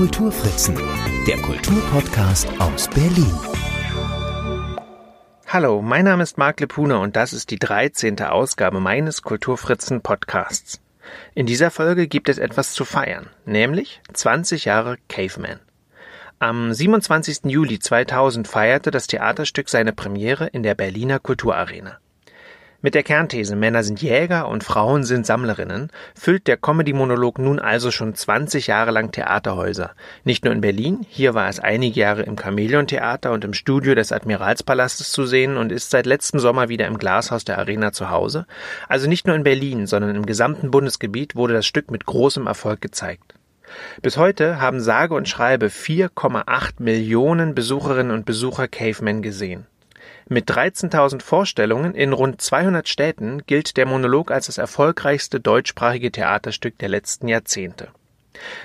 Kulturfritzen, der Kulturpodcast aus Berlin. Hallo, mein Name ist Marc Lepuna und das ist die 13. Ausgabe meines Kulturfritzen Podcasts. In dieser Folge gibt es etwas zu feiern, nämlich 20 Jahre Caveman. Am 27. Juli 2000 feierte das Theaterstück seine Premiere in der Berliner Kulturarena. Mit der Kernthese Männer sind Jäger und Frauen sind Sammlerinnen füllt der Comedy-Monolog nun also schon 20 Jahre lang Theaterhäuser. Nicht nur in Berlin, hier war es einige Jahre im Chamäleon-Theater und im Studio des Admiralspalastes zu sehen und ist seit letztem Sommer wieder im Glashaus der Arena zu Hause. Also nicht nur in Berlin, sondern im gesamten Bundesgebiet wurde das Stück mit großem Erfolg gezeigt. Bis heute haben sage und schreibe 4,8 Millionen Besucherinnen und Besucher Caveman gesehen. Mit 13.000 Vorstellungen in rund 200 Städten gilt der Monolog als das erfolgreichste deutschsprachige Theaterstück der letzten Jahrzehnte.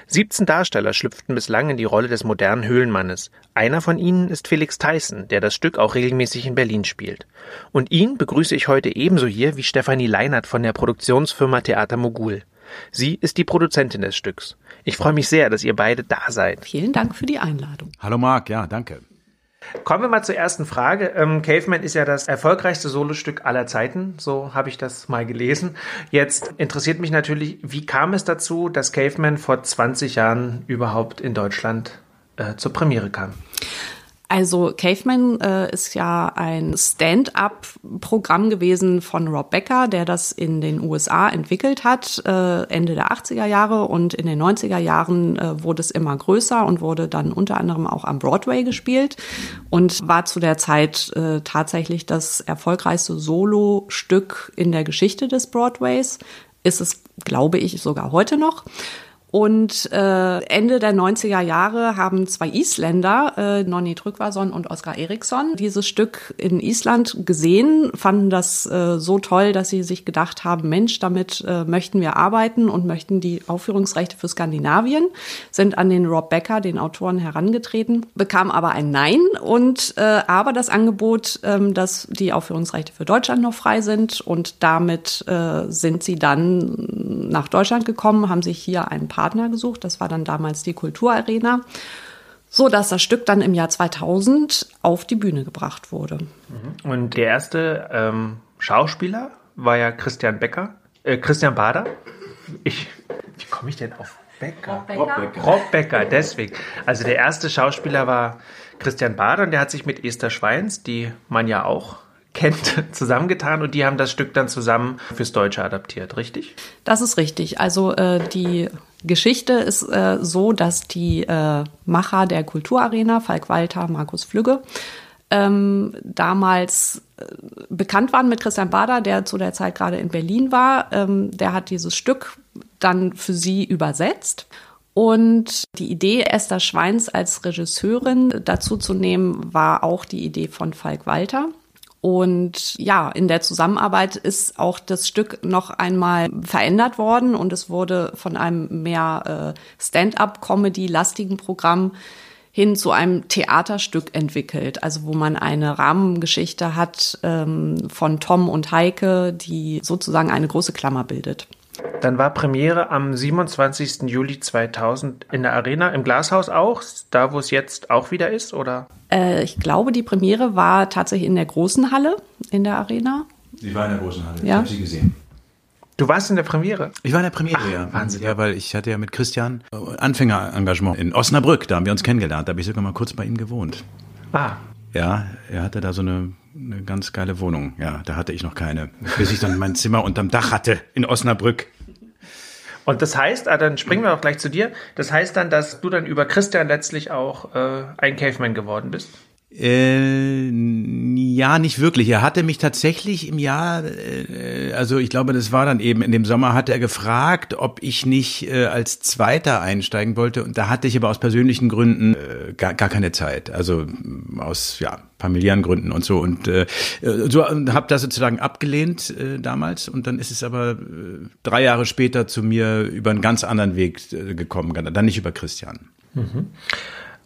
17 Darsteller schlüpften bislang in die Rolle des modernen Höhlenmannes. Einer von ihnen ist Felix Theissen, der das Stück auch regelmäßig in Berlin spielt. Und ihn begrüße ich heute ebenso hier wie Stefanie Leinert von der Produktionsfirma Theater Mogul. Sie ist die Produzentin des Stücks. Ich freue mich sehr, dass ihr beide da seid. Vielen Dank für die Einladung. Hallo Marc, ja, danke. Kommen wir mal zur ersten Frage. Ähm, Caveman ist ja das erfolgreichste Solostück aller Zeiten, so habe ich das mal gelesen. Jetzt interessiert mich natürlich, wie kam es dazu, dass Caveman vor 20 Jahren überhaupt in Deutschland äh, zur Premiere kam? Also Caveman äh, ist ja ein Stand-up-Programm gewesen von Rob Becker, der das in den USA entwickelt hat, äh, Ende der 80er Jahre und in den 90er Jahren äh, wurde es immer größer und wurde dann unter anderem auch am Broadway gespielt und war zu der Zeit äh, tatsächlich das erfolgreichste Solo-Stück in der Geschichte des Broadways. Ist es, glaube ich, sogar heute noch. Und äh, Ende der 90er Jahre haben zwei Isländer, äh, Nonni Trygvason und Oskar Eriksson, dieses Stück in Island gesehen, fanden das äh, so toll, dass sie sich gedacht haben, Mensch, damit äh, möchten wir arbeiten und möchten die Aufführungsrechte für Skandinavien, sind an den Rob Becker, den Autoren, herangetreten, bekamen aber ein Nein und äh, aber das Angebot, äh, dass die Aufführungsrechte für Deutschland noch frei sind und damit äh, sind sie dann nach Deutschland gekommen, haben sich hier ein paar Partner gesucht. Das war dann damals die Kulturarena. So dass das Stück dann im Jahr 2000 auf die Bühne gebracht wurde. Mhm. Und der erste ähm, Schauspieler war ja Christian Becker, äh, Christian Bader. Ich, wie komme ich denn auf Becker? Rob Becker. Rob Becker, deswegen. Also der erste Schauspieler war Christian Bader und der hat sich mit Esther Schweins, die man ja auch kennt, zusammengetan und die haben das Stück dann zusammen fürs Deutsche adaptiert, richtig? Das ist richtig. Also äh, die Geschichte ist äh, so, dass die äh, Macher der Kulturarena, Falk Walter, Markus Flügge, ähm, damals äh, bekannt waren mit Christian Bader, der zu der Zeit gerade in Berlin war. Ähm, der hat dieses Stück dann für sie übersetzt. Und die Idee, Esther Schweins als Regisseurin dazu zu nehmen, war auch die Idee von Falk Walter. Und ja, in der Zusammenarbeit ist auch das Stück noch einmal verändert worden und es wurde von einem mehr äh, Stand-up-Comedy-lastigen Programm hin zu einem Theaterstück entwickelt, also wo man eine Rahmengeschichte hat ähm, von Tom und Heike, die sozusagen eine große Klammer bildet. Dann war Premiere am 27. Juli 2000 in der Arena, im Glashaus auch, da wo es jetzt auch wieder ist, oder? Äh, ich glaube, die Premiere war tatsächlich in der großen Halle in der Arena. Sie war in der großen Halle, Ja. ich habe sie gesehen. Du warst in der Premiere. Ich war in der Premiere, Ach, ja. Wahnsinn. Ja, weil ich hatte ja mit Christian äh, Anfängerengagement in Osnabrück, da haben wir uns kennengelernt, da habe ich sogar mal kurz bei ihm gewohnt. Ah, Ja, er hatte da so eine, eine ganz geile Wohnung. Ja, da hatte ich noch keine. Bis ich dann mein Zimmer unterm Dach hatte in Osnabrück. Und das heißt, ah, dann springen wir auch gleich zu dir. Das heißt dann, dass du dann über Christian letztlich auch äh, ein Caveman geworden bist. Äh, ja, nicht wirklich. Er hatte mich tatsächlich im Jahr, äh, also ich glaube, das war dann eben in dem Sommer, hat er gefragt, ob ich nicht äh, als Zweiter einsteigen wollte. Und da hatte ich aber aus persönlichen Gründen gar, gar keine Zeit. Also aus ja familiären Gründen und so. Und so habe das sozusagen abgelehnt damals. Und dann ist es aber drei Jahre später zu mir über einen ganz anderen Weg gekommen. Dann nicht über Christian.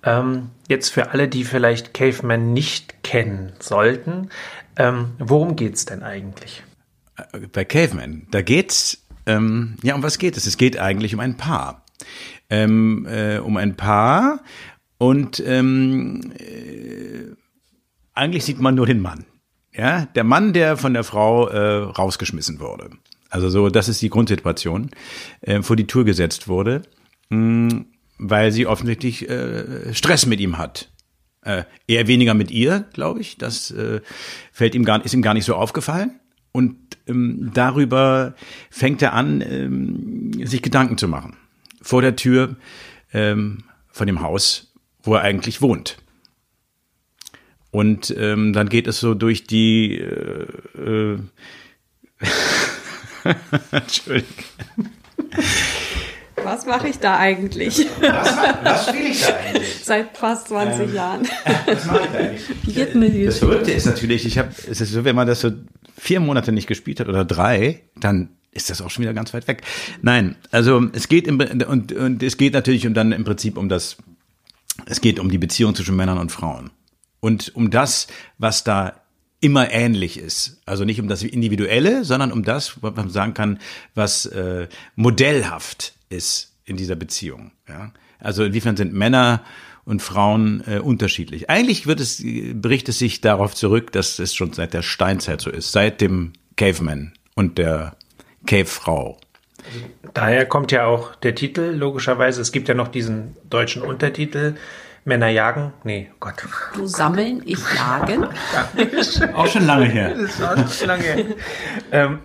Ähm, jetzt für alle, die vielleicht Caveman nicht kennen sollten, ähm, worum geht's denn eigentlich? bei Caveman, da geht's, ähm, ja, um was geht es? Es geht eigentlich um ein Paar. ähm, äh, um ein Paar und ähm, äh, eigentlich sieht man nur den Mann. Ja, der Mann, der von der Frau äh, rausgeschmissen wurde. Also so, das ist die Grundsituation, äh, vor die Tour gesetzt wurde, mh, hm, weil sie offensichtlich äh, Stress mit ihm hat. Äh, eher weniger mit ihr, glaube ich. Das äh, fällt ihm gar, ist ihm gar nicht so aufgefallen. Und ähm, darüber fängt er an, ähm, sich Gedanken zu machen. Vor der Tür ähm, von dem Haus, wo er eigentlich wohnt. Und ähm, dann geht es so durch die äh, äh, Entschuldigung. Was mache ich da eigentlich? Was, was spiele ich da eigentlich? Seit fast 20 ähm, Jahren. Was mache ich da eigentlich? Wie geht mir die Das Verrückte ist natürlich, ich habe, es ist so, wenn man das so vier Monate nicht gespielt hat oder drei, dann ist das auch schon wieder ganz weit weg. Nein, also es geht im, und, und es geht natürlich um dann im Prinzip um das, es geht um die Beziehung zwischen Männern und Frauen und um das, was da immer ähnlich ist. Also nicht um das Individuelle, sondern um das, was man sagen kann, was äh, modellhaft ist in dieser Beziehung. Ja? Also inwiefern sind Männer und Frauen äh, unterschiedlich. Eigentlich wird es, berichtet es sich darauf zurück, dass es schon seit der Steinzeit so ist, seit dem Caveman und der Cave-Frau. Daher kommt ja auch der Titel, logischerweise. Es gibt ja noch diesen deutschen Untertitel, Männer jagen? Nee, Gott. Du sammeln, ich jagen. auch schon lange her. Das ist auch schon lange her. ähm,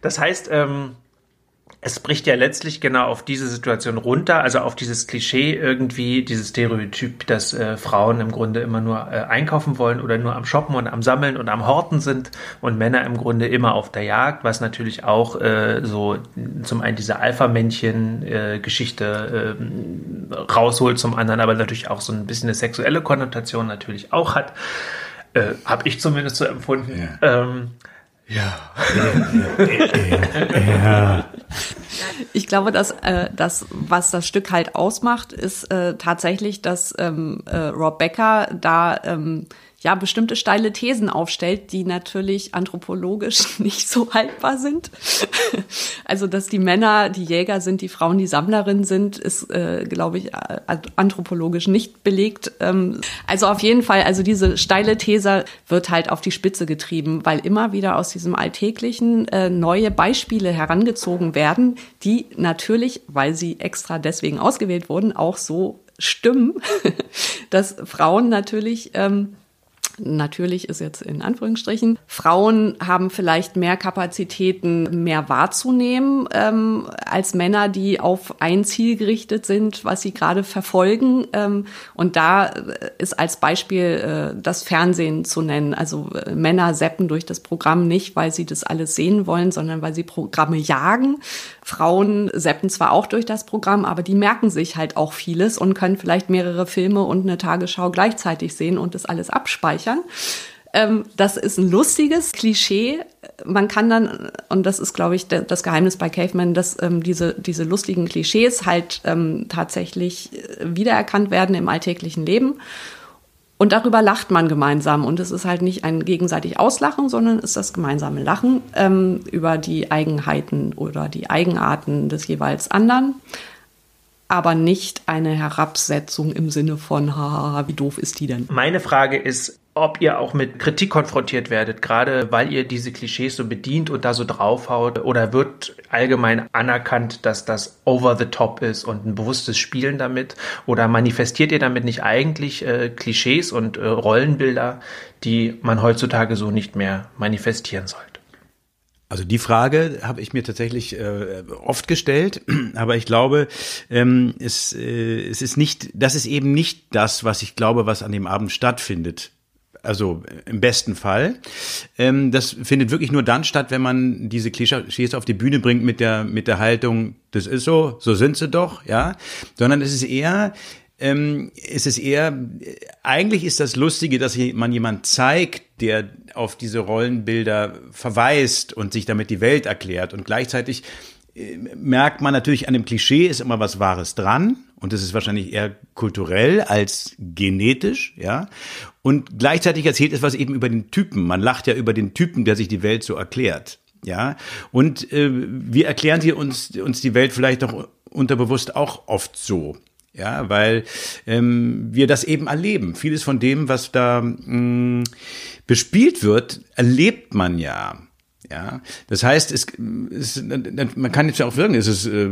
das heißt, ähm, es bricht ja letztlich genau auf diese Situation runter, also auf dieses Klischee irgendwie, dieses Stereotyp, dass äh, Frauen im Grunde immer nur äh, einkaufen wollen oder nur am Shoppen und am Sammeln und am Horten sind und Männer im Grunde immer auf der Jagd, was natürlich auch äh, so zum einen diese Alpha-Männchen-Geschichte äh, rausholt, zum anderen aber natürlich auch so ein bisschen eine sexuelle Konnotation natürlich auch hat. Äh, Habe ich zumindest so empfunden. Ja. Ähm, ja. ja. Ich glaube, dass äh, das, was das Stück halt ausmacht, ist äh, tatsächlich, dass ähm, äh, Rob Becker da ähm, ja bestimmte steile Thesen aufstellt, die natürlich anthropologisch nicht so haltbar sind. also dass die Männer die Jäger sind, die Frauen die Sammlerinnen sind, ist, äh, glaube ich, anthropologisch nicht belegt. Ähm, also auf jeden Fall, also diese steile These wird halt auf die Spitze getrieben, weil immer wieder aus diesem Alltäglichen äh, neue Beispiele herangezogen werden, die natürlich, weil sie extra deswegen ausgewählt wurden, auch so stimmen, dass Frauen natürlich ähm, natürlich ist jetzt in Anführungsstrichen. Frauen haben vielleicht mehr Kapazitäten, mehr wahrzunehmen ähm, als Männer, die auf ein Ziel gerichtet sind, was sie gerade verfolgen. Ähm, und da äh, ist als Beispiel äh, das Fernsehen zu nennen. Also äh, Männer seppen durch das Programm nicht, weil sie das alles sehen wollen, sondern weil sie Programme jagen. Frauen seppen zwar auch durch das Programm, aber die merken sich halt auch vieles und können vielleicht mehrere Filme und eine Tagesschau gleichzeitig sehen und das alles abspeichern. Ähm, das ist ein lustiges Klischee. Man kann dann, und das ist, glaube ich, das Geheimnis bei Caveman, dass ähm, diese, diese lustigen Klischees halt ähm, tatsächlich äh, wiedererkannt werden im alltäglichen Leben. Und darüber lacht man gemeinsam. Und es ist halt nicht ein gegenseitig Auslachen, sondern es ist das gemeinsame Lachen ähm, über die Eigenheiten oder die Eigenarten des jeweils anderen. Aber nicht eine Herabsetzung im Sinne von, haha, wie doof ist die denn? Meine Frage ist, ob ihr auch mit Kritik konfrontiert werdet, gerade weil ihr diese Klischees so bedient und da so draufhaut, oder wird allgemein anerkannt, dass das over the top ist und ein bewusstes Spielen damit, oder manifestiert ihr damit nicht eigentlich äh, Klischees und äh, Rollenbilder, die man heutzutage so nicht mehr manifestieren sollte? Also die Frage habe ich mir tatsächlich äh, oft gestellt, aber ich glaube, ähm, es, äh, es ist nicht, das ist eben nicht das, was ich glaube, was an dem Abend stattfindet also im besten Fall. Ähm, das findet wirklich nur dann statt, wenn man diese Klischees auf die Bühne bringt mit der, mit der Haltung, das ist so, so sind sie doch, ja. Sondern es ist eher, ähm, es ist eher, eigentlich ist das Lustige, dass man jemand zeigt, der auf diese Rollenbilder verweist und sich damit die Welt erklärt und gleichzeitig äh, merkt man natürlich an dem Klischee ist immer was Wahres dran und das ist wahrscheinlich eher kulturell als genetisch, ja. Und gleichzeitig erzählt es was eben über den Typen. Man lacht ja über den Typen, der sich die Welt so erklärt. Ja, und äh, wir erklären sie uns, uns die Welt vielleicht doch unterbewusst auch oft so. Ja, weil ähm, wir das eben erleben. Vieles von dem, was da mh, bespielt wird, erlebt man ja. Ja, das heißt, es, es, man kann jetzt ja auch wirken, es ist, äh,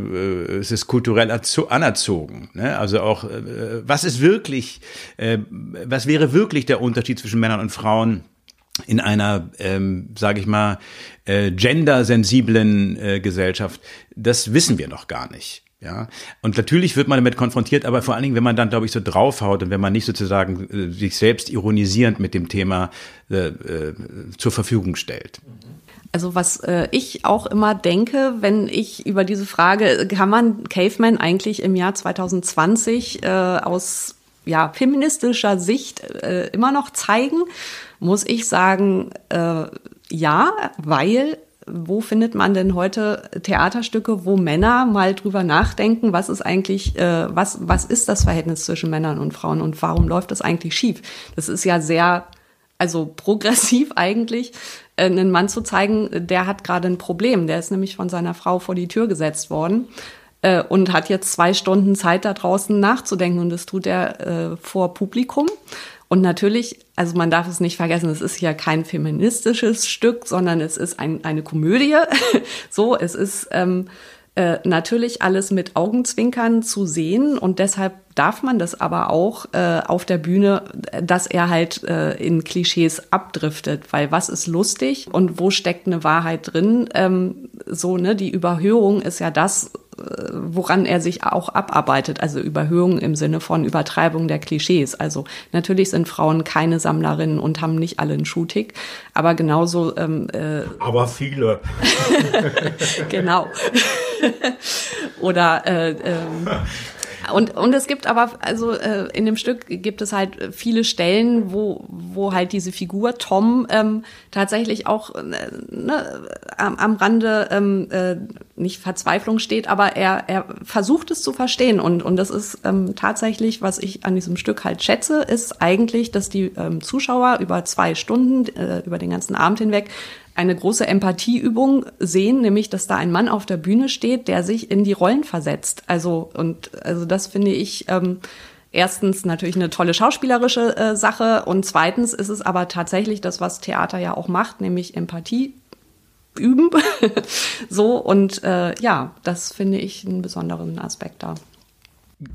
es ist kulturell anerzogen. Ne? Also auch, äh, was ist wirklich, äh, was wäre wirklich der Unterschied zwischen Männern und Frauen? in einer, ähm, sage ich mal, äh, gendersensiblen äh, Gesellschaft, das wissen wir noch gar nicht. Ja, und natürlich wird man damit konfrontiert, aber vor allen Dingen, wenn man dann, glaube ich, so draufhaut und wenn man nicht sozusagen äh, sich selbst ironisierend mit dem Thema äh, äh, zur Verfügung stellt. Also was äh, ich auch immer denke, wenn ich über diese Frage, kann man Caveman eigentlich im Jahr 2020 äh, aus ja, feministischer Sicht äh, immer noch zeigen, muss ich sagen, äh, ja, weil wo findet man denn heute Theaterstücke, wo Männer mal drüber nachdenken, was ist eigentlich, äh, was, was ist das Verhältnis zwischen Männern und Frauen und warum läuft das eigentlich schief? Das ist ja sehr, also progressiv eigentlich, einen Mann zu zeigen, der hat gerade ein Problem. Der ist nämlich von seiner Frau vor die Tür gesetzt worden äh, und hat jetzt zwei Stunden Zeit da draußen nachzudenken und das tut er äh, vor Publikum. Und natürlich, also man darf es nicht vergessen, es ist ja kein feministisches Stück, sondern es ist ein, eine Komödie. so, es ist ähm, äh, natürlich alles mit Augenzwinkern zu sehen und deshalb darf man das aber auch äh, auf der Bühne, dass er halt äh, in Klischees abdriftet, weil was ist lustig und wo steckt eine Wahrheit drin? Ähm, so, ne, die Überhöhung ist ja das, äh, woran er sich auch abarbeitet, also Überhöhung im Sinne von Übertreibung der Klischees. Also natürlich sind Frauen keine Sammlerinnen und haben nicht alle ein Shooting, aber genauso. Ähm, äh, aber viele. genau. Oder äh, ähm, und, und es gibt aber, also äh, in dem Stück gibt es halt viele Stellen, wo, wo halt diese Figur Tom ähm, tatsächlich auch äh, ne, am, am Rande ähm, äh, nicht Verzweiflung steht, aber er, er versucht es zu verstehen. Und, und das ist ähm, tatsächlich, was ich an diesem Stück halt schätze, ist eigentlich, dass die ähm, Zuschauer über zwei Stunden, äh, über den ganzen Abend hinweg, eine große Empathieübung sehen, nämlich dass da ein Mann auf der Bühne steht, der sich in die Rollen versetzt. Also und also das finde ich ähm, erstens natürlich eine tolle schauspielerische äh, Sache und zweitens ist es aber tatsächlich das, was Theater ja auch macht, nämlich Empathie üben. so und äh, ja, das finde ich einen besonderen Aspekt da.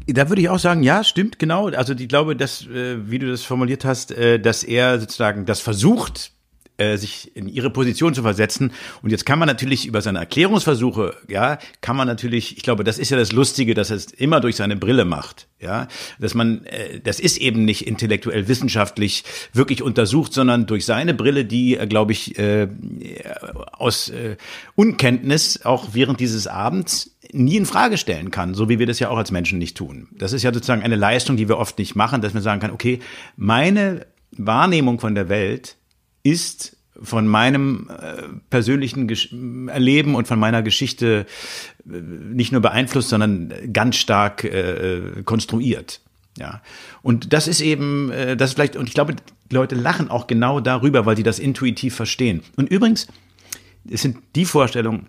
Da würde ich auch sagen, ja, stimmt, genau. Also ich glaube, dass, äh, wie du das formuliert hast, äh, dass er sozusagen das versucht, äh, sich in ihre Position zu versetzen. Und jetzt kann man natürlich über seine Erklärungsversuche, ja, kann man natürlich, ich glaube, das ist ja das Lustige, dass er es immer durch seine Brille macht, ja, dass man, äh, das ist eben nicht intellektuell wissenschaftlich wirklich untersucht, sondern durch seine Brille, die, äh, glaube ich, äh, aus äh, Unkenntnis auch während dieses Abends nie in Frage stellen kann, so wie wir das ja auch als Menschen nicht tun. Das ist ja sozusagen eine Leistung, die wir oft nicht machen, dass man sagen kann, okay, meine Wahrnehmung von der Welt ist von meinem äh, persönlichen Gesch Erleben und von meiner Geschichte äh, nicht nur beeinflusst, sondern ganz stark äh, konstruiert. Ja. Und das ist eben, äh, das vielleicht, und ich glaube, die Leute lachen auch genau darüber, weil sie das intuitiv verstehen. Und übrigens, es sind die Vorstellungen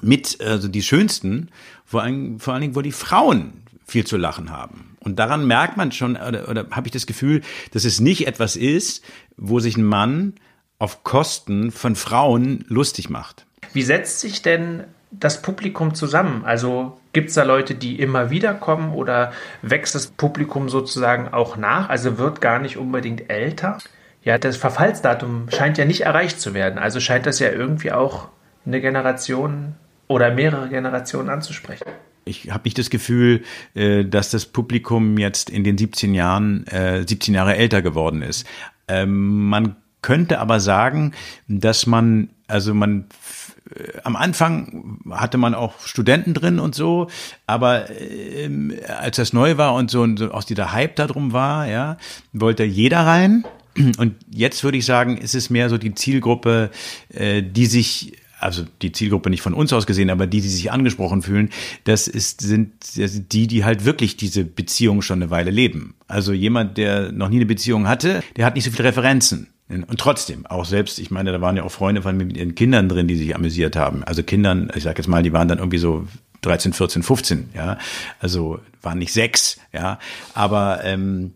mit, also die schönsten, vor allen, vor allen Dingen, wo die Frauen viel zu lachen haben. Und daran merkt man schon, oder, oder habe ich das Gefühl, dass es nicht etwas ist, wo sich ein Mann auf Kosten von Frauen lustig macht. Wie setzt sich denn das Publikum zusammen? Also gibt es da Leute, die immer wieder kommen oder wächst das Publikum sozusagen auch nach? Also wird gar nicht unbedingt älter? Ja, das Verfallsdatum scheint ja nicht erreicht zu werden. Also scheint das ja irgendwie auch eine Generation oder mehrere Generationen anzusprechen ich habe nicht das Gefühl, äh, dass das Publikum jetzt in den 17 Jahren, äh, 17 Jahre älter geworden ist. Ähm, man könnte aber sagen, dass man, also man äh, am Anfang hatte man auch Studenten drin und so, aber ähm, als das neu war und so, und so aus dieser Hype darum war, ja, wollte jeder rein. Und jetzt würde ich sagen, ist es mehr so die Zielgruppe, äh, die sich also die Zielgruppe nicht von uns aus gesehen, aber die, die sich angesprochen fühlen, das ist, sind die, die halt wirklich diese Beziehung schon eine Weile leben. Also jemand, der noch nie eine Beziehung hatte, der hat nicht so viele Referenzen. Und trotzdem, auch selbst, ich meine, da waren ja auch Freunde von mir mit ihren Kindern drin, die sich amüsiert haben. Also Kindern, ich sag jetzt mal, die waren dann irgendwie so 13, 14, 15, ja. Also waren nicht sechs, ja. Aber ähm,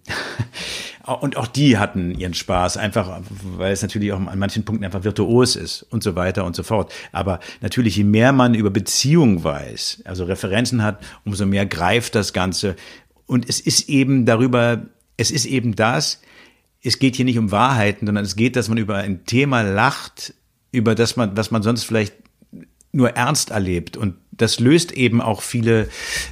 und auch die hatten ihren Spaß, einfach weil es natürlich auch an manchen Punkten einfach virtuos ist und so weiter und so fort. Aber natürlich, je mehr man über Beziehungen weiß, also Referenzen hat, umso mehr greift das Ganze. Und es ist eben darüber, es ist eben das, es geht hier nicht um Wahrheiten, sondern es geht, dass man über ein Thema lacht, über das man, was man sonst vielleicht nur ernst erlebt. Und das löst eben auch viele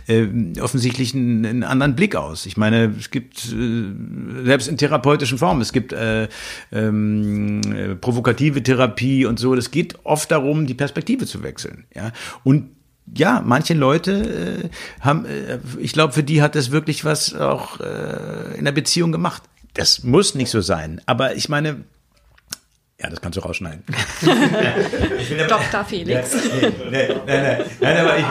äh, offensichtlich einen, einen anderen Blick aus. Ich meine, es gibt äh, selbst in therapeutischen Formen, es gibt äh, ähm, äh, provokative Therapie und so. Es geht oft darum, die Perspektive zu wechseln. Ja, und ja, manche Leute äh, haben, äh, ich glaube, für die hat das wirklich was auch äh, in der Beziehung gemacht. Das muss nicht so sein, aber ich meine, ja, das kannst du rausschneiden. Dr. Felix. Nein, nein, nein, nein aber, ich,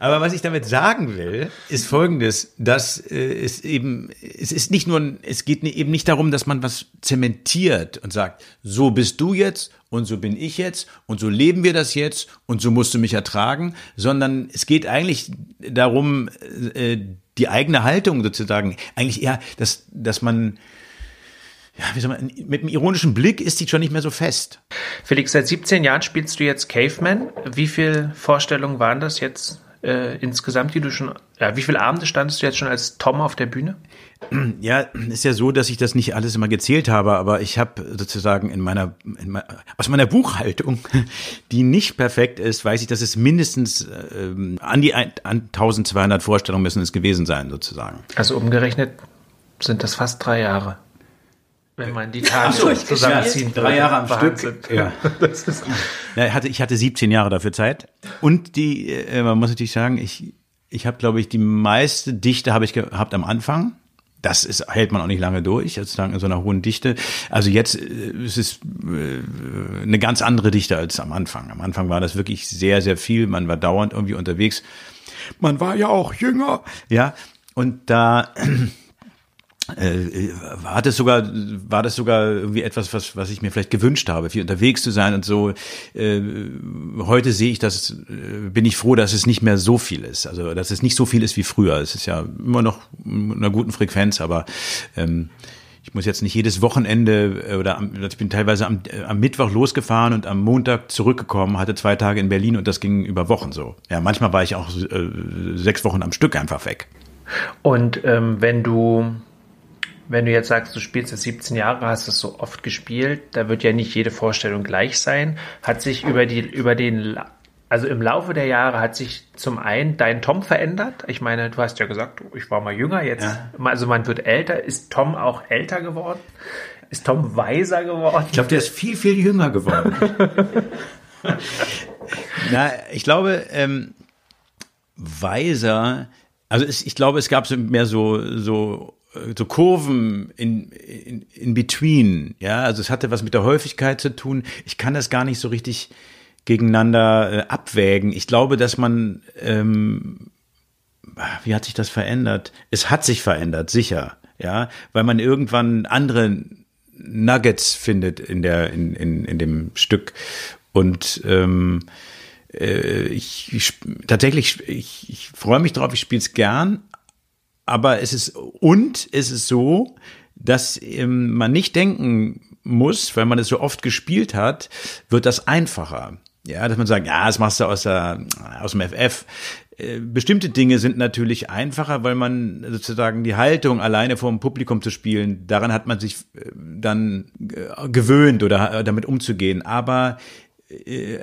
aber, was ich damit sagen will, ist folgendes, dass äh, es eben, es ist nicht nur, es geht eben nicht darum, dass man was zementiert und sagt, so bist du jetzt und so bin ich jetzt und so leben wir das jetzt und so musst du mich ertragen, sondern es geht eigentlich darum, äh, die eigene Haltung sozusagen, eigentlich eher, dass, dass man ja, wie soll man, mit einem ironischen Blick ist die schon nicht mehr so fest. Felix, seit 17 Jahren spielst du jetzt Caveman. Wie viele Vorstellungen waren das jetzt äh, insgesamt, die du schon, ja, wie viele Abende standest du jetzt schon als Tom auf der Bühne? Ja, ist ja so, dass ich das nicht alles immer gezählt habe, aber ich habe sozusagen in meiner, in meiner, aus meiner Buchhaltung, die nicht perfekt ist, weiß ich, dass es mindestens ähm, an die an 1200 Vorstellungen müssen es gewesen sein, sozusagen. Also umgerechnet sind das fast drei Jahre wenn man die Tage so, zusammenziehen Drei Jahre am Stück. Ja. Das ist ja, hatte, ich hatte 17 Jahre dafür Zeit. Und die, äh, man muss natürlich sagen, ich, ich habe, glaube ich, die meiste Dichte habe ich gehabt am Anfang. Das ist, hält man auch nicht lange durch, sozusagen in so einer hohen Dichte. Also jetzt äh, ist es äh, eine ganz andere Dichte als am Anfang. Am Anfang war das wirklich sehr, sehr viel. Man war dauernd irgendwie unterwegs. Man war ja auch jünger. Ja, und da äh, war das sogar war das sogar irgendwie etwas was was ich mir vielleicht gewünscht habe viel unterwegs zu sein und so äh, heute sehe ich das äh, bin ich froh dass es nicht mehr so viel ist also dass es nicht so viel ist wie früher es ist ja immer noch in einer guten Frequenz aber ähm, ich muss jetzt nicht jedes Wochenende äh, oder am, ich bin teilweise am, äh, am Mittwoch losgefahren und am Montag zurückgekommen, hatte zwei Tage in Berlin und das ging über Wochen so. Ja, manchmal war ich auch äh, sechs Wochen am Stück einfach weg. Und ähm, wenn du wenn du jetzt sagst, du spielst jetzt 17 Jahre, hast es so oft gespielt, da wird ja nicht jede Vorstellung gleich sein. Hat sich über die, über den, also im Laufe der Jahre hat sich zum einen dein Tom verändert. Ich meine, du hast ja gesagt, ich war mal jünger, jetzt, ja. also man wird älter. Ist Tom auch älter geworden? Ist Tom weiser geworden? Ich glaube, der ist viel, viel jünger geworden. Na, ich glaube, ähm, weiser, also es, ich glaube, es gab so mehr so, so so Kurven in, in, in between. Ja, also es hatte was mit der Häufigkeit zu tun. Ich kann das gar nicht so richtig gegeneinander äh, abwägen. Ich glaube, dass man, ähm, wie hat sich das verändert? Es hat sich verändert, sicher. Ja, weil man irgendwann andere Nuggets findet in der, in, in, in dem Stück. Und ähm, äh, ich, ich tatsächlich, ich, ich freue mich drauf, ich spiele es gern, aber es ist, und es ist so, dass ähm, man nicht denken muss, weil man es so oft gespielt hat, wird das einfacher. Ja, dass man sagt, ja, das machst du aus, der, aus dem FF. Äh, bestimmte Dinge sind natürlich einfacher, weil man sozusagen die Haltung alleine vor dem Publikum zu spielen, daran hat man sich äh, dann äh, gewöhnt oder damit umzugehen. Aber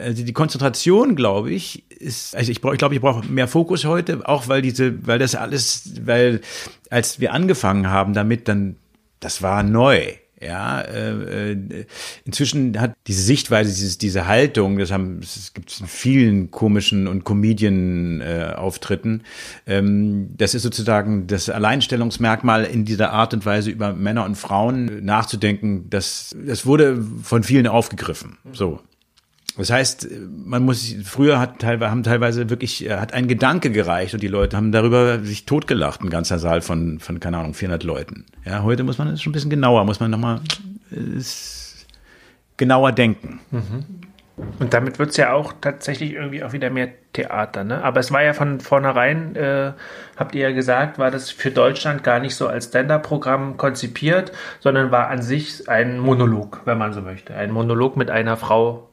also die Konzentration, glaube ich, ist, also ich brauche, ich glaube, ich brauche mehr Fokus heute, auch weil diese, weil das alles, weil als wir angefangen haben damit, dann, das war neu. Ja, äh, äh, inzwischen hat diese Sichtweise, dieses, diese Haltung, das haben, es gibt in vielen komischen und Comedian-Auftritten. Äh, ähm, das ist sozusagen das Alleinstellungsmerkmal in dieser Art und Weise über Männer und Frauen nachzudenken. Das, das wurde von vielen aufgegriffen. So. Das heißt, man muss früher hat teilweise haben teilweise wirklich äh, hat ein Gedanke gereicht und die Leute haben darüber sich totgelacht, ein ganzer Saal von von keine Ahnung 400 Leuten. Ja, heute muss man es schon ein bisschen genauer, muss man noch mal äh, genauer denken. Mhm. Und damit wird es ja auch tatsächlich irgendwie auch wieder mehr Theater, ne? Aber es war ja von vornherein, äh, habt ihr ja gesagt, war das für Deutschland gar nicht so als Stand-up-Programm konzipiert, sondern war an sich ein Monolog, wenn man so möchte. Ein Monolog mit einer Frau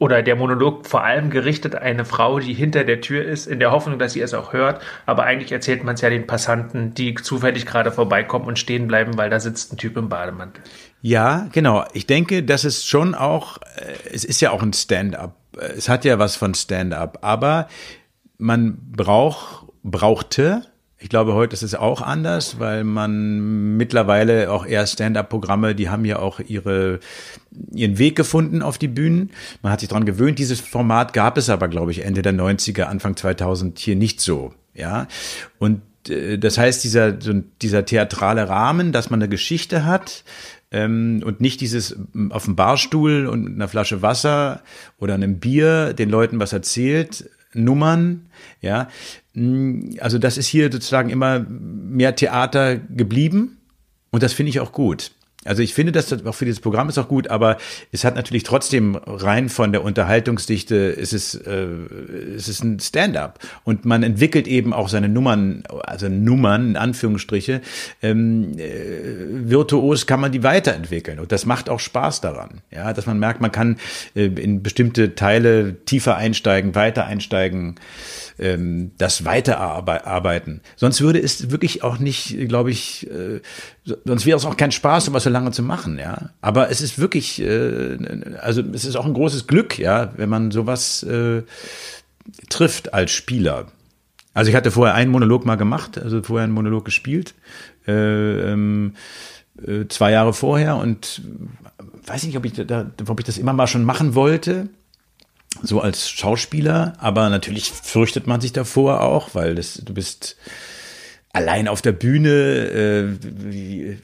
oder der Monolog vor allem gerichtet eine Frau, die hinter der Tür ist, in der Hoffnung, dass sie es auch hört. Aber eigentlich erzählt man es ja den Passanten, die zufällig gerade vorbeikommen und stehen bleiben, weil da sitzt ein Typ im Bademantel. Ja, genau. Ich denke, das ist schon auch, äh, es ist ja auch ein Stand-up. Es hat ja was von Stand-up, aber man braucht, brauchte, ich glaube, heute ist es auch anders, weil man mittlerweile auch eher Stand-up-Programme, die haben ja auch ihre, ihren Weg gefunden auf die Bühnen. Man hat sich daran gewöhnt. Dieses Format gab es aber, glaube ich, Ende der 90er, Anfang 2000 hier nicht so. Ja. Und äh, das heißt, dieser, dieser theatrale Rahmen, dass man eine Geschichte hat, ähm, und nicht dieses auf dem Barstuhl und einer Flasche Wasser oder einem Bier den Leuten was erzählt, Nummern, ja. Mm, also das ist hier sozusagen immer mehr Theater geblieben und das finde ich auch gut. Also ich finde, dass das auch für dieses Programm ist auch gut, aber es hat natürlich trotzdem rein von der Unterhaltungsdichte ist es, äh, ist es ein Stand-up. Und man entwickelt eben auch seine Nummern, also Nummern in Anführungsstriche, ähm, äh, virtuos kann man die weiterentwickeln. Und das macht auch Spaß daran, ja, dass man merkt, man kann äh, in bestimmte Teile tiefer einsteigen, weiter einsteigen ähm, das weiterarbeiten. Sonst würde es wirklich auch nicht, glaube ich, äh, sonst wäre es auch kein Spaß, um was so lange zu machen, ja. Aber es ist wirklich, äh, also es ist auch ein großes Glück, ja, wenn man sowas äh, trifft als Spieler. Also ich hatte vorher einen Monolog mal gemacht, also vorher einen Monolog gespielt, äh, ähm, äh, zwei Jahre vorher und weiß nicht, ob ich, da, ob ich das immer mal schon machen wollte so als Schauspieler, aber natürlich fürchtet man sich davor auch, weil das, du bist allein auf der Bühne, äh,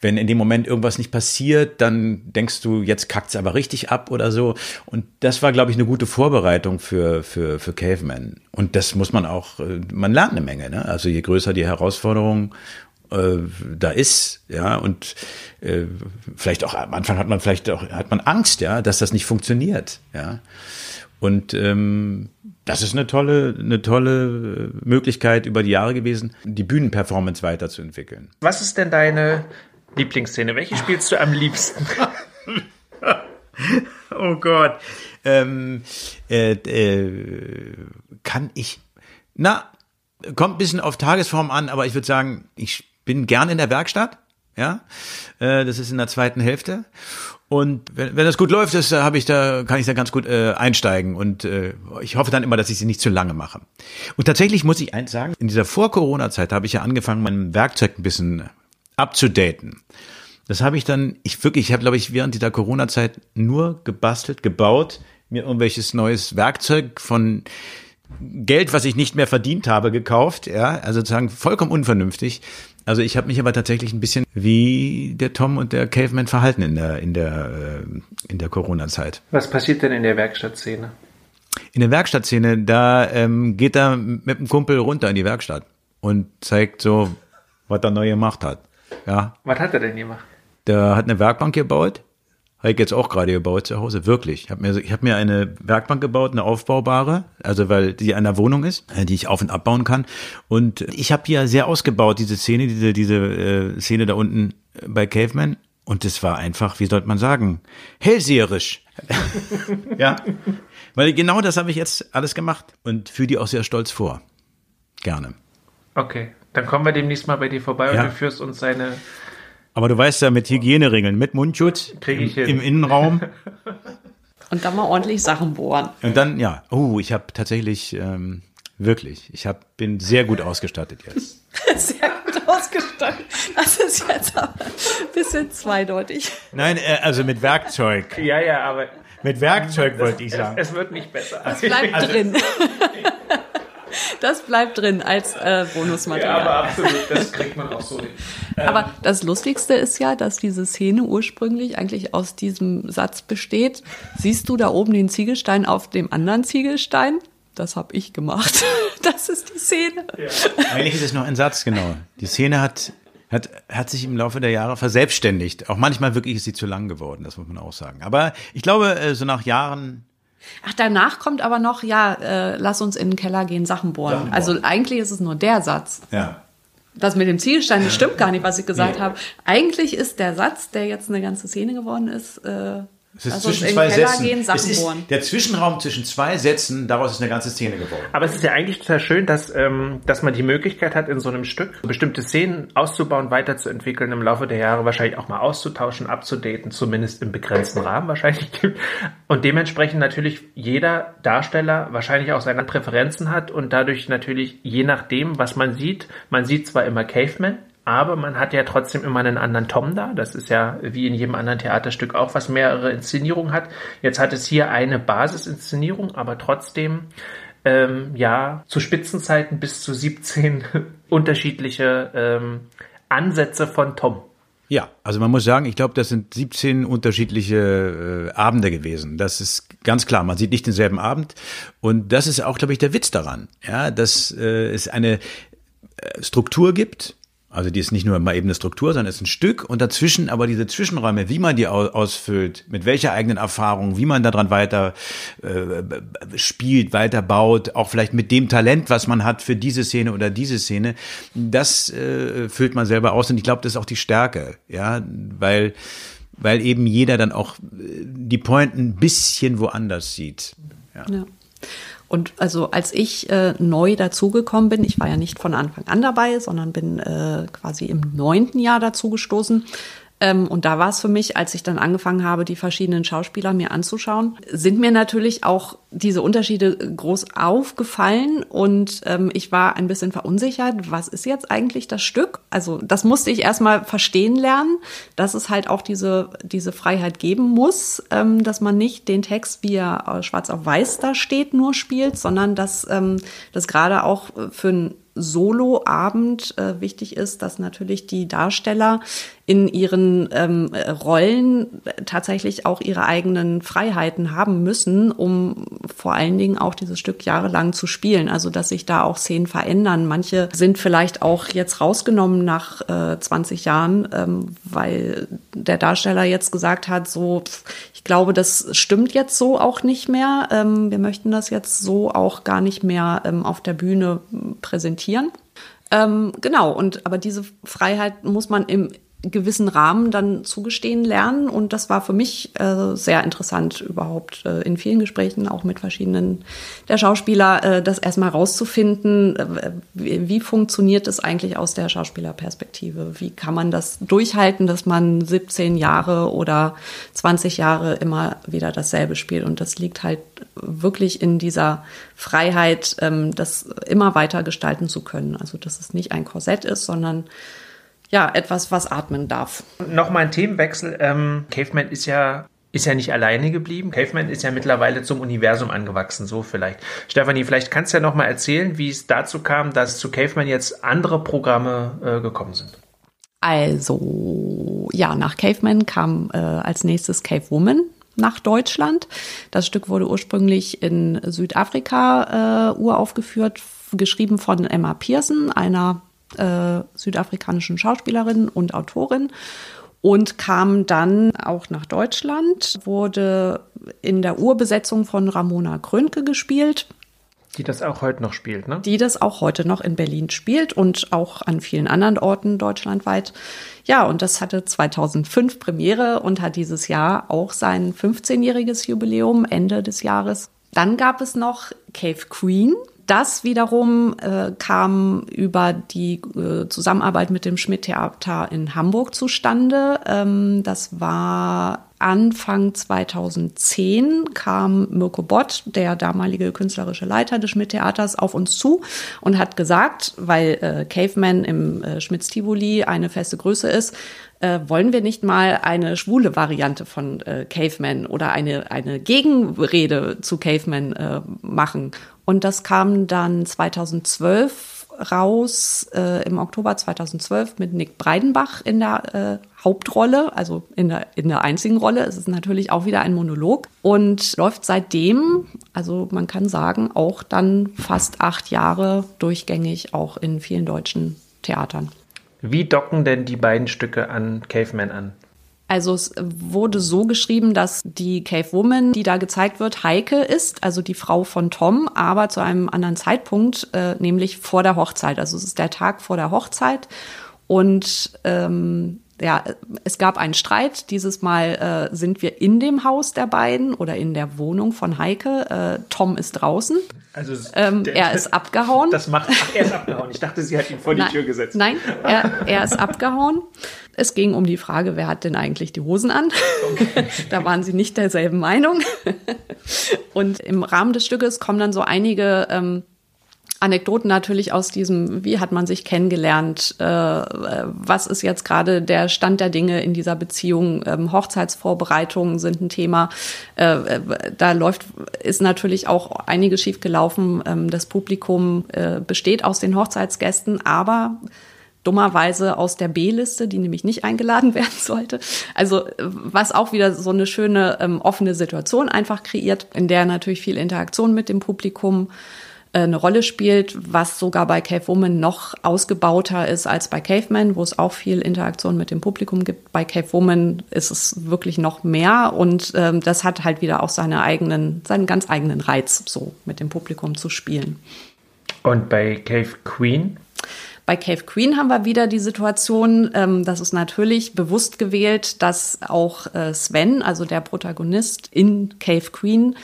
wenn in dem Moment irgendwas nicht passiert, dann denkst du, jetzt kackt's aber richtig ab oder so. Und das war, glaube ich, eine gute Vorbereitung für, für, für Caveman. Und das muss man auch, äh, man lernt eine Menge, ne? Also je größer die Herausforderung äh, da ist, ja, und äh, vielleicht auch am Anfang hat man vielleicht auch, hat man Angst, ja, dass das nicht funktioniert, ja. Und ähm, das ist eine tolle, eine tolle Möglichkeit über die Jahre gewesen, die Bühnenperformance weiterzuentwickeln. Was ist denn deine Lieblingsszene? Welche spielst du am liebsten? oh Gott. Ähm, äh, äh, kann ich. Na, kommt ein bisschen auf Tagesform an, aber ich würde sagen, ich bin gern in der Werkstatt. Ja, äh, das ist in der zweiten Hälfte. Und wenn, wenn das gut läuft, das habe ich da, kann ich da ganz gut äh, einsteigen. Und äh, ich hoffe dann immer, dass ich sie nicht zu lange mache. Und tatsächlich muss ich eins sagen, in dieser Vor-Corona-Zeit habe ich ja angefangen, mein Werkzeug ein bisschen abzudaten. Das habe ich dann, ich wirklich, ich habe, glaube ich, während dieser Corona-Zeit nur gebastelt, gebaut, mir irgendwelches neues Werkzeug von Geld, was ich nicht mehr verdient habe, gekauft. Ja, also sozusagen vollkommen unvernünftig. Also ich habe mich aber tatsächlich ein bisschen wie der Tom und der Caveman verhalten in der in der äh, in der Corona-Zeit. Was passiert denn in der Werkstattszene? In der Werkstattszene, da ähm, geht er mit dem Kumpel runter in die Werkstatt und zeigt so, was er neu gemacht hat. Ja. Was hat er denn gemacht? Der hat eine Werkbank gebaut habe ich jetzt auch gerade gebaut zu Hause, wirklich. Ich habe mir, ich hab mir eine Werkbank gebaut, eine aufbaubare, also weil die an der Wohnung ist, äh, die ich auf- und abbauen kann. Und ich habe hier sehr ausgebaut, diese Szene, diese, diese äh, Szene da unten bei Caveman. Und das war einfach, wie sollte man sagen, hellseherisch. ja, weil genau das habe ich jetzt alles gemacht und fühle die auch sehr stolz vor. Gerne. Okay, dann kommen wir demnächst mal bei dir vorbei ja. und du führst uns seine aber du weißt ja, mit Hygieneregeln, mit Mundschutz Krieg ich im, im Innenraum. Und dann mal ordentlich Sachen bohren. Und dann, ja, oh, ich habe tatsächlich, ähm, wirklich, ich hab, bin sehr gut ausgestattet jetzt. sehr gut ausgestattet. Das ist jetzt aber ein bisschen zweideutig. Nein, äh, also mit Werkzeug. Ja, ja, aber. Mit Werkzeug wollte ich sagen. Es, es, wird nicht besser. Das bleibt also, drin. Das bleibt drin als äh, Bonusmaterial. Ja, aber absolut, das kriegt man auch so hin. Ähm. Aber das Lustigste ist ja, dass diese Szene ursprünglich eigentlich aus diesem Satz besteht. Siehst du da oben den Ziegelstein auf dem anderen Ziegelstein? Das habe ich gemacht. Das ist die Szene. Ja. Eigentlich ist es noch ein Satz, genau. Die Szene hat hat, hat sich im Laufe der Jahre verselbstständigt. Auch manchmal wirklich ist sie zu lang geworden, das muss man auch sagen. Aber ich glaube, äh, so nach Jahren Ach, danach kommt aber noch, ja, äh, lass uns in den Keller gehen, Sachen bohren. Sachen bohren. Also eigentlich ist es nur der Satz. Ja. Das mit dem Zielstein, das stimmt gar nicht, was ich gesagt Nee. habe. Eigentlich ist der Satz, der jetzt eine ganze Szene geworden ist, äh, Es ist zwischen zwei Keller Sätzen. gehen, es ist bohren. der Zwischenraum zwischen zwei Sätzen, daraus ist eine ganze Szene geworden. Aber es ist ja eigentlich total schön, dass, ähm, dass man die Möglichkeit hat, in so einem Stück bestimmte Szenen auszubauen, weiterzuentwickeln, im Laufe der Jahre wahrscheinlich auch mal auszutauschen, abzudaten, zumindest im begrenzten Rahmen wahrscheinlich. Und dementsprechend natürlich jeder Darsteller wahrscheinlich auch seine Präferenzen hat und dadurch natürlich je nachdem, was man sieht, man sieht zwar immer Caveman, aber man hat ja trotzdem immer einen anderen Tom da. Das ist ja wie in jedem anderen Theaterstück auch, was mehrere Inszenierungen hat. Jetzt hat es hier eine Basisinszenierung, aber trotzdem ähm, ja zu Spitzenzeiten bis zu 17 unterschiedliche ähm, Ansätze von Tom. Ja, also man muss sagen, ich glaube, das sind 17 unterschiedliche äh, Abende gewesen. Das ist ganz klar. Man sieht nicht denselben Abend. Und das ist auch, glaube ich, der Witz daran. Ja, dass äh, es eine äh, Struktur gibt. Also die ist nicht nur mal eben eine Struktur, sondern ist ein Stück und dazwischen aber diese Zwischenräume, wie man die au- ausfüllt, mit welcher eigenen Erfahrung, wie man daran weiter äh, spielt, weiter baut, auch vielleicht mit dem Talent, was man hat für diese Szene oder diese Szene, das äh, füllt man selber aus und ich glaube, das ist auch die Stärke, ja, weil weil eben jeder dann auch äh, die Pointen ein bisschen woanders sieht. Ja. Ja. Und also als ich äh, neu dazugekommen bin, ich war ja nicht von Anfang an dabei, sondern bin äh, quasi im neunten Jahr dazugestoßen. Ähm, und da war es für mich, als ich dann angefangen habe, die verschiedenen Schauspieler mir anzuschauen, sind mir natürlich auch diese Unterschiede groß aufgefallen und ähm, ich war ein bisschen verunsichert, was ist jetzt eigentlich das Stück? Also das musste ich erstmal verstehen lernen, dass es halt auch diese, diese Freiheit geben muss, ähm, dass man nicht den Text, wie er äh, schwarz auf weiß da steht, nur spielt, sondern dass ähm, das gerade auch äh, für ein Solo-Abend äh, wichtig ist, dass natürlich die Darsteller in ihren ähm, äh, Rollen tatsächlich auch ihre eigenen Freiheiten haben müssen, um vor allen Dingen auch dieses Stück jahrelang zu spielen. Also dass sich da auch Szenen verändern. Manche sind vielleicht auch jetzt rausgenommen nach äh, 20 Jahren, ähm, weil der Darsteller jetzt gesagt hat, so, pff, ich glaube, das stimmt jetzt so auch nicht mehr. Ähm, wir möchten das jetzt so auch gar nicht mehr ähm, auf der Bühne präsentieren. Ähm, genau, und aber diese Freiheit muss man im gewissen Rahmen dann zugestehen lernen. Und das war für mich äh, sehr interessant, überhaupt äh, in vielen Gesprächen, auch mit verschiedenen der Schauspieler, äh, das erstmal rauszufinden, äh, wie, funktioniert es eigentlich aus der Schauspielerperspektive? Wie kann man das durchhalten, dass man 17 Jahre oder 20 Jahre immer wieder dasselbe spielt? Und das liegt halt wirklich in dieser Freiheit, ähm, das immer weiter gestalten zu können. Also, dass es nicht ein Korsett ist, sondern ja, etwas, was atmen darf. Nochmal ein Themenwechsel. Ähm, Caveman ist ja ist ja nicht alleine geblieben. Caveman ist ja mittlerweile zum Universum angewachsen, so vielleicht. Stefanie, vielleicht kannst du ja nochmal erzählen, wie es dazu kam, dass zu Caveman jetzt andere Programme äh, gekommen sind. Also, ja, nach Caveman kam äh, als nächstes Cave Woman nach Deutschland. Das Stück wurde ursprünglich in Südafrika äh, uraufgeführt, geschrieben von Emma Pearson, einer äh, südafrikanischen Schauspielerin und Autorin und kam dann auch nach Deutschland, wurde in der Urbesetzung von Ramona Krönke gespielt, Die das auch heute noch spielt, ne? die das auch heute noch in Berlin spielt und auch an vielen anderen Orten deutschlandweit. Ja, und das hatte 2005 Premiere und hat dieses Jahr auch sein 15-jähriges Jubiläum Ende des Jahres. Dann gab es noch Cave Queen. Das wiederum äh, kam über die äh, Zusammenarbeit mit dem Schmidt-Theater in Hamburg zustande. Ähm, das war Anfang 2010 kam Mirko Bott, der damalige künstlerische Leiter des Schmidt-Theaters, auf uns zu und hat gesagt, weil äh, Caveman im äh, Schmitz-Tivoli eine feste Größe ist, äh, wollen wir nicht mal eine schwule Variante von äh, Caveman oder eine, eine Gegenrede zu Caveman äh, machen. Und das kam dann 2012 raus, äh, im Oktober 2012 mit Nick Breidenbach in der äh, Hauptrolle, also in der, in der einzigen Rolle. Es ist natürlich auch wieder ein Monolog und läuft seitdem, also man kann sagen, auch dann fast acht Jahre durchgängig auch in vielen deutschen Theatern. Wie docken denn die beiden Stücke an Caveman an? Also es wurde so geschrieben, dass die Cave Woman, die da gezeigt wird, Heike ist, also die Frau von Tom, aber zu einem anderen Zeitpunkt, äh, nämlich vor der Hochzeit. Also es ist der Tag vor der Hochzeit und ähm, ja, es gab einen Streit. Dieses Mal äh, sind wir in dem Haus der beiden oder in der Wohnung von Heike. Äh, Tom ist draußen. Also ähm, der, er ist abgehauen. Das macht ach, er ist abgehauen. Ich dachte, sie hat ihn vor die nein, Tür gesetzt. Nein, er, er ist abgehauen. Es ging um die Frage, wer hat denn eigentlich die Hosen an? Okay. da waren sie nicht derselben Meinung. Und im Rahmen des Stückes kommen dann so einige ähm, Anekdoten natürlich aus diesem, wie hat man sich kennengelernt, äh, was ist jetzt gerade der Stand der Dinge in dieser Beziehung, ähm, Hochzeitsvorbereitungen sind ein Thema. Äh, äh da läuft, ist natürlich auch einiges schief gelaufen. Ähm, das Publikum äh, besteht aus den Hochzeitsgästen, aber dummerweise aus der B-Liste, die nämlich nicht eingeladen werden sollte. Also was auch wieder so eine schöne ähm, offene Situation einfach kreiert, in der natürlich viel Interaktion mit dem Publikum äh, eine Rolle spielt, was sogar bei Cave Woman noch ausgebauter ist als bei Caveman, wo es auch viel Interaktion mit dem Publikum gibt. Bei Cave Woman ist es wirklich noch mehr und ähm, das hat halt wieder auch seine eigenen, seinen ganz eigenen Reiz, so mit dem Publikum zu spielen. Und bei Cave Queen? Bei Cave Queen haben wir wieder die Situation, ähm, das ist natürlich bewusst gewählt, dass auch äh, Sven, also der Protagonist in Cave Queen,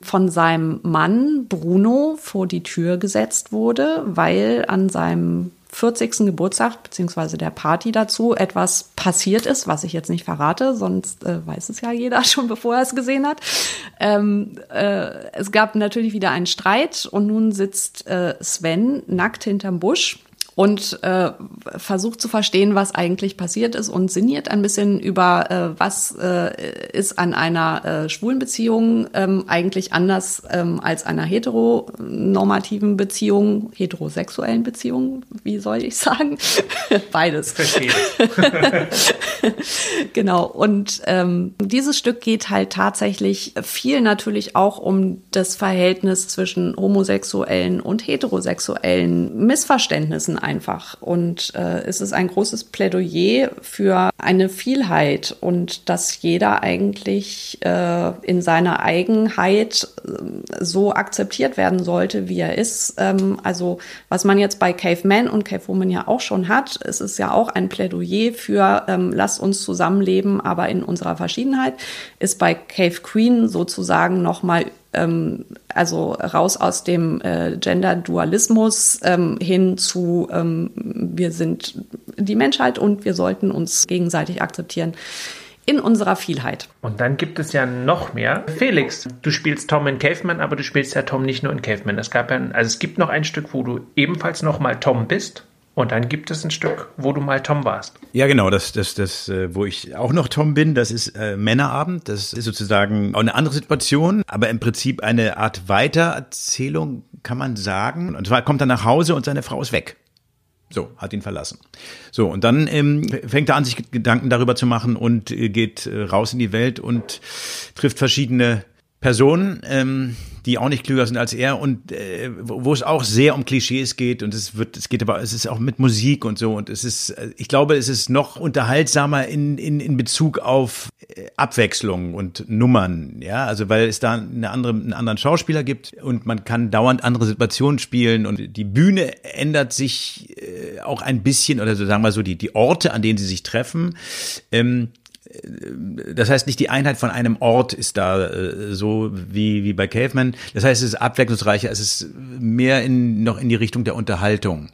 von seinem Mann Bruno vor die Tür gesetzt wurde, weil an seinem 40. Geburtstag beziehungsweise der Party dazu etwas passiert ist, was ich jetzt nicht verrate, sonst äh, weiß es ja jeder schon, bevor er es gesehen hat. Ähm, äh, es gab natürlich wieder einen Streit und nun sitzt äh, Sven nackt hinterm Busch und äh, versucht zu verstehen, was eigentlich passiert ist und sinniert ein bisschen über, äh, was äh, ist an einer äh, schwulen Beziehung ähm, eigentlich anders ähm, als einer heteronormativen Beziehung, heterosexuellen Beziehung, wie soll ich sagen? Beides. Verstehe. genau. Und ähm, dieses Stück geht halt tatsächlich viel natürlich auch um das Verhältnis zwischen homosexuellen und heterosexuellen Missverständnissen einfach. Und äh, es ist ein großes Plädoyer für eine Vielheit und dass jeder eigentlich äh, in seiner Eigenheit äh, so akzeptiert werden sollte, wie er ist. Ähm, also was man jetzt bei Caveman und Cavewoman ja auch schon hat, es ist ja auch ein Plädoyer für ähm, lass uns zusammenleben, aber in unserer Verschiedenheit, ist bei Cave Queen sozusagen nochmal ähm, also raus aus dem äh, Gender-Dualismus ähm, hin zu ähm, wir sind die Menschheit und wir sollten uns gegenseitig akzeptieren in unserer Vielheit. Und dann gibt es ja noch mehr. Felix, du spielst Tom in Caveman, aber du spielst ja Tom nicht nur in Caveman. Es gab ja, also es gibt noch ein Stück, wo du ebenfalls noch mal Tom bist. Und dann gibt es ein Stück, wo du mal Tom warst. Ja, genau, das, das, das, äh, wo ich auch noch Tom bin, das ist äh, Männerabend. Das ist sozusagen auch eine andere Situation, aber im Prinzip eine Art Weitererzählung, kann man sagen. Und zwar kommt er nach Hause und seine Frau ist weg. So, hat ihn verlassen. So, und dann ähm, fängt er an, sich Gedanken darüber zu machen und äh, geht äh, raus in die Welt und trifft verschiedene Personen, ähm, die auch nicht klüger sind als er und äh, wo, wo es auch sehr um Klischees geht und es wird, es geht aber, es ist auch mit Musik und so und es ist, äh, ich glaube, es ist noch unterhaltsamer in, in, in Bezug auf äh, Abwechslung und Nummern, ja, also weil es da eine andere, einen anderen Schauspieler gibt und man kann dauernd andere Situationen spielen und die Bühne ändert sich äh, auch ein bisschen oder so sagen wir so die, die Orte, an denen sie sich treffen. Ähm, das heißt, nicht die Einheit von einem Ort ist da äh, so wie, wie bei Caveman. Das heißt, es ist abwechslungsreicher, es ist mehr in, noch in die Richtung der Unterhaltung.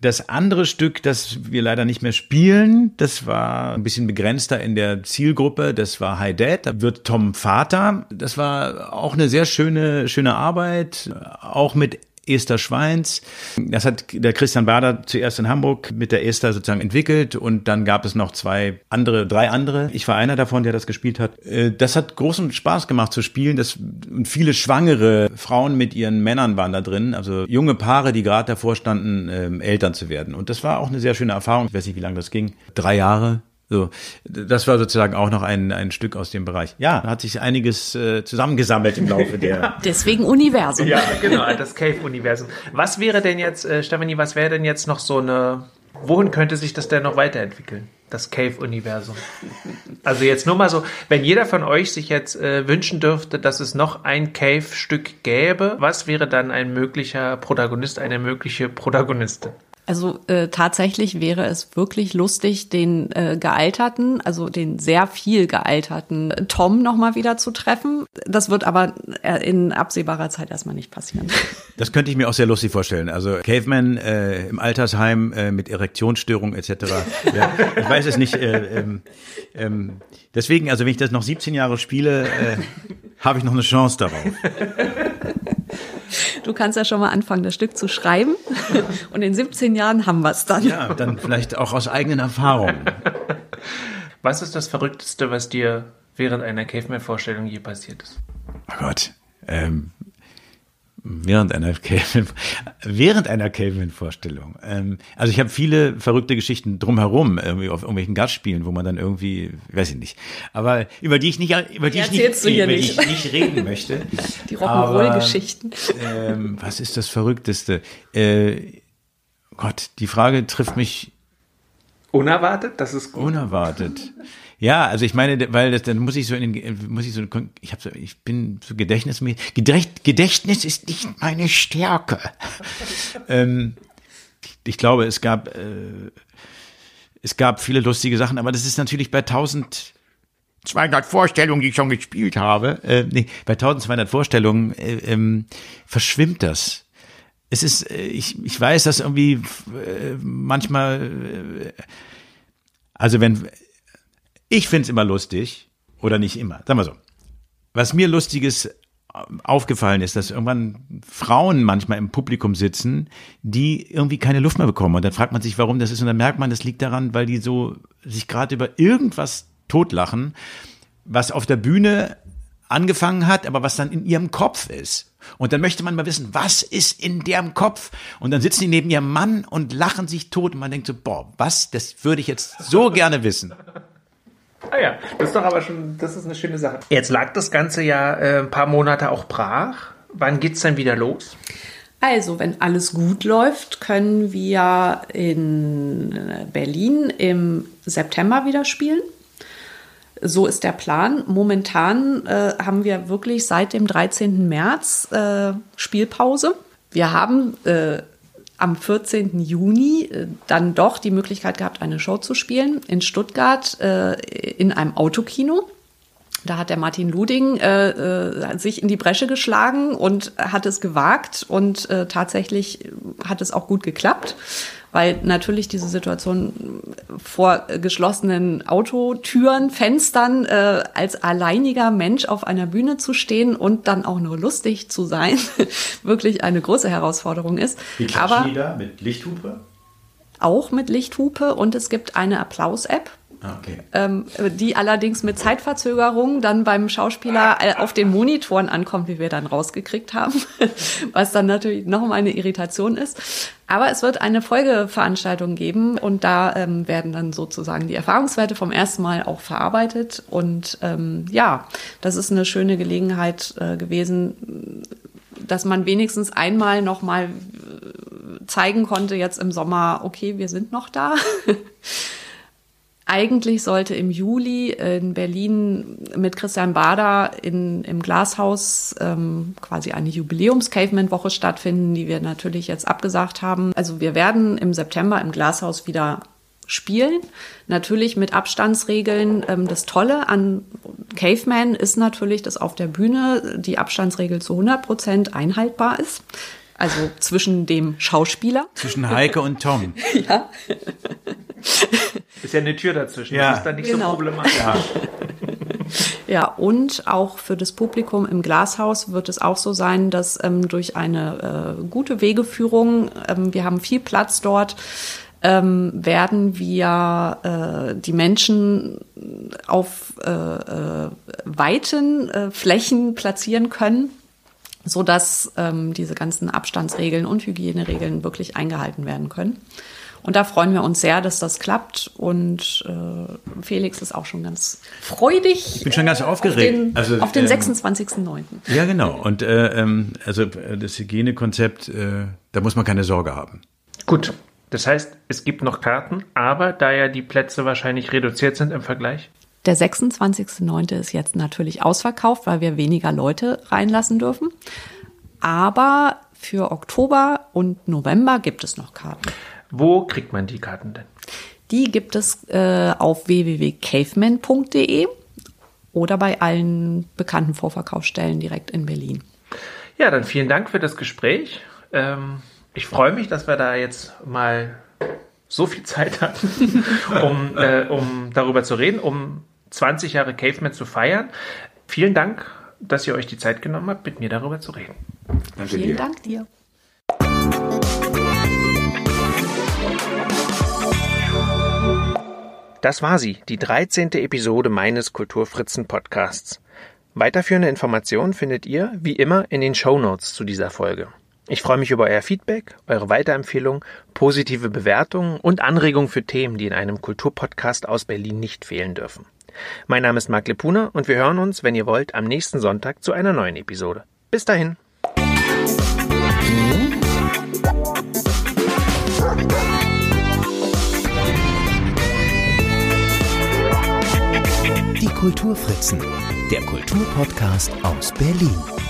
Das andere Stück, das wir leider nicht mehr spielen, das war ein bisschen begrenzter in der Zielgruppe. Das war High Dad. Da wird Tom Vater. Das war auch eine sehr schöne, schöne Arbeit. Auch mit Esther Schweins. Das hat der Christian Bader zuerst in Hamburg mit der Esther sozusagen entwickelt und dann gab es noch zwei andere, drei andere. Ich war einer davon, der das gespielt hat. Äh, das hat großen Spaß gemacht zu spielen. Das, und viele schwangere Frauen mit ihren Männern waren da drin, also junge Paare, die gerade davor standen, ähm, Eltern zu werden. Und das war auch eine sehr schöne Erfahrung. Ich weiß nicht, wie lange das ging. Drei Jahre so, das war sozusagen auch noch ein, ein Stück aus dem Bereich. Ja, da hat sich einiges äh, zusammengesammelt im Laufe der. Deswegen Universum. Ja, genau, das Cave-Universum. Was wäre denn jetzt, äh, Stefanie, was wäre denn jetzt noch so eine wohin könnte sich das denn noch weiterentwickeln? Das Cave-Universum. Also jetzt nur mal so, wenn jeder von euch sich jetzt äh, wünschen dürfte, dass es noch ein Cave-Stück gäbe, was wäre dann ein möglicher Protagonist, eine mögliche Protagonistin? Also äh, tatsächlich wäre es wirklich lustig, den äh, gealterten, also den sehr viel gealterten Tom nochmal wieder zu treffen. Das wird aber äh, in absehbarer Zeit erstmal nicht passieren. Das könnte ich mir auch sehr lustig vorstellen. Also Caveman äh, im Altersheim äh, mit Erektionsstörung etc. Ja, ich weiß es nicht. Äh, ähm, ähm, deswegen, also wenn ich das noch 17 Jahre spiele, äh, habe ich noch eine Chance darauf. Du kannst ja schon mal anfangen, das Stück zu schreiben. Und in 17 Jahren haben wir es dann. Ja, dann vielleicht auch aus eigenen Erfahrungen. Was ist das Verrückteste, was dir während einer Caveman-Vorstellung je passiert ist? Oh Gott. Ähm, Während einer Caveman, während einer Caveman-Vorstellung. Ähm, also ich habe viele verrückte Geschichten drumherum, irgendwie auf irgendwelchen Gastspielen, wo man dann irgendwie, weiß ich nicht, aber über die ich nicht, über die, die ich, nicht, über die ich nicht reden möchte. Die Rock'n'Roll-Geschichten. Ähm, was ist das Verrückteste? Äh, Gott, die Frage trifft mich unerwartet. Das ist gut. Unerwartet. Ja, also ich meine, weil das, dann muss ich so in den, muss ich so, ich habe so, ich bin so gedächtnismäßig. Gedächtnis ist nicht meine Stärke. ähm, ich glaube, es gab, äh, es gab viele lustige Sachen, aber das ist natürlich bei 1200 Vorstellungen, die ich schon gespielt habe, äh, nee, bei 1200 Vorstellungen äh, ähm, verschwimmt das. Es ist, äh, ich, ich weiß, dass irgendwie äh, manchmal, äh, also wenn ich find's immer lustig, oder nicht immer, sagen wir so. Was mir lustiges aufgefallen ist, dass irgendwann Frauen manchmal im Publikum sitzen, die irgendwie keine Luft mehr bekommen. Und dann fragt man sich, warum das ist. Und dann merkt man, das liegt daran, weil die so sich gerade über irgendwas totlachen, was auf der Bühne angefangen hat, aber was dann in ihrem Kopf ist. Und dann möchte man mal wissen, was ist in deren Kopf? Und dann sitzen die neben ihrem Mann und lachen sich tot und man denkt so, boah, was? Das würde ich jetzt so gerne wissen. Ah ja, das ist doch aber schon, das ist eine schöne Sache. Jetzt lag das Ganze ja äh, ein paar Monate auch brach. Wann geht's denn wieder los? Also, wenn alles gut läuft, können wir in Berlin im September wieder spielen. So ist der Plan. Momentan äh, haben wir wirklich seit dem 13. März äh, Spielpause. Wir haben äh, am 14. Juni äh, dann doch die Möglichkeit gehabt, eine Show zu spielen in Stuttgart äh, in einem Autokino. Da hat der Martin Luding äh, äh, sich in die Bresche geschlagen und hat es gewagt und äh, tatsächlich hat es auch gut geklappt weil natürlich diese Situation vor geschlossenen Autotüren, Fenstern äh, als alleiniger Mensch auf einer Bühne zu stehen und dann auch nur lustig zu sein, wirklich eine große Herausforderung ist. Wie Aber da mit Lichthupe? Auch mit Lichthupe und es gibt eine Applaus-App, okay. Ähm, die allerdings mit Zeitverzögerung dann beim Schauspieler äh, auf den Monitoren ankommt, wie wir dann rausgekriegt haben, was dann natürlich nochmal eine Irritation ist. Aber es wird eine Folgeveranstaltung geben und da ähm, werden dann sozusagen die Erfahrungswerte vom ersten Mal auch verarbeitet. Und ähm, ja, das ist eine schöne Gelegenheit äh, gewesen, dass man wenigstens einmal nochmal äh, zeigen konnte, jetzt im Sommer, okay, wir sind noch da. Eigentlich sollte im Juli in Berlin mit Christian Bader in, im Glashaus ähm, quasi eine Jubiläums-Caveman-Woche stattfinden, die wir natürlich jetzt abgesagt haben. Also wir werden im September im Glashaus wieder spielen. Natürlich mit Abstandsregeln. Ähm, das Tolle an Caveman ist natürlich, dass auf der Bühne die Abstandsregel zu 100 Prozent einhaltbar ist. Also zwischen dem Schauspieler. Zwischen Heike und Tom. ja. Ist ja eine Tür dazwischen. Ja. Das ist dann nicht Genau. so problematisch. Ja. Ja, und auch für das Publikum im Glashaus wird es auch so sein, dass ähm, durch eine äh, gute Wegeführung, ähm, wir haben viel Platz dort, ähm, werden wir äh, die Menschen auf äh, äh, weiten äh, Flächen platzieren können, so dass ähm, diese ganzen Abstandsregeln und Hygieneregeln wirklich eingehalten werden können. Und da freuen wir uns sehr, dass das klappt. Und äh, Felix ist auch schon ganz freudig. Ich bin schon ganz aufgeregt. Auf den, Also, auf den ähm, 26.09. Ja, genau. Und äh, ähm, also äh, das Hygienekonzept, äh, da muss man keine Sorge haben. Gut. Das heißt, es gibt noch Karten, aber da ja die Plätze wahrscheinlich reduziert sind im Vergleich. Der 26.09. ist jetzt natürlich ausverkauft, weil wir weniger Leute reinlassen dürfen. Aber für Oktober und November gibt es noch Karten. Wo kriegt man die Karten denn? Die gibt es äh, auf www.caveman.de oder bei allen bekannten Vorverkaufsstellen direkt in Berlin. Ja, dann vielen Dank für das Gespräch. Ähm, ich freue mich, dass wir da jetzt mal so viel Zeit hatten, um, äh, um darüber zu reden, um 20 Jahre Caveman zu feiern. Vielen Dank, dass ihr euch die Zeit genommen habt, mit mir darüber zu reden. Danke Vielen dir. Dank dir. Das war sie, die 13. Episode meines Kulturfritzen Podcasts. Weiterführende Informationen findet ihr, wie immer, in den Show Notes zu dieser Folge. Ich freue mich über euer Feedback, eure Weiterempfehlungen, positive Bewertungen und Anregungen für Themen, die in einem Kulturpodcast aus Berlin nicht fehlen dürfen. Mein Name ist Marc Lepuna und wir hören uns, wenn ihr wollt, am nächsten Sonntag zu einer neuen Episode. Bis dahin. Die Kulturfritzen, der Kulturpodcast aus Berlin.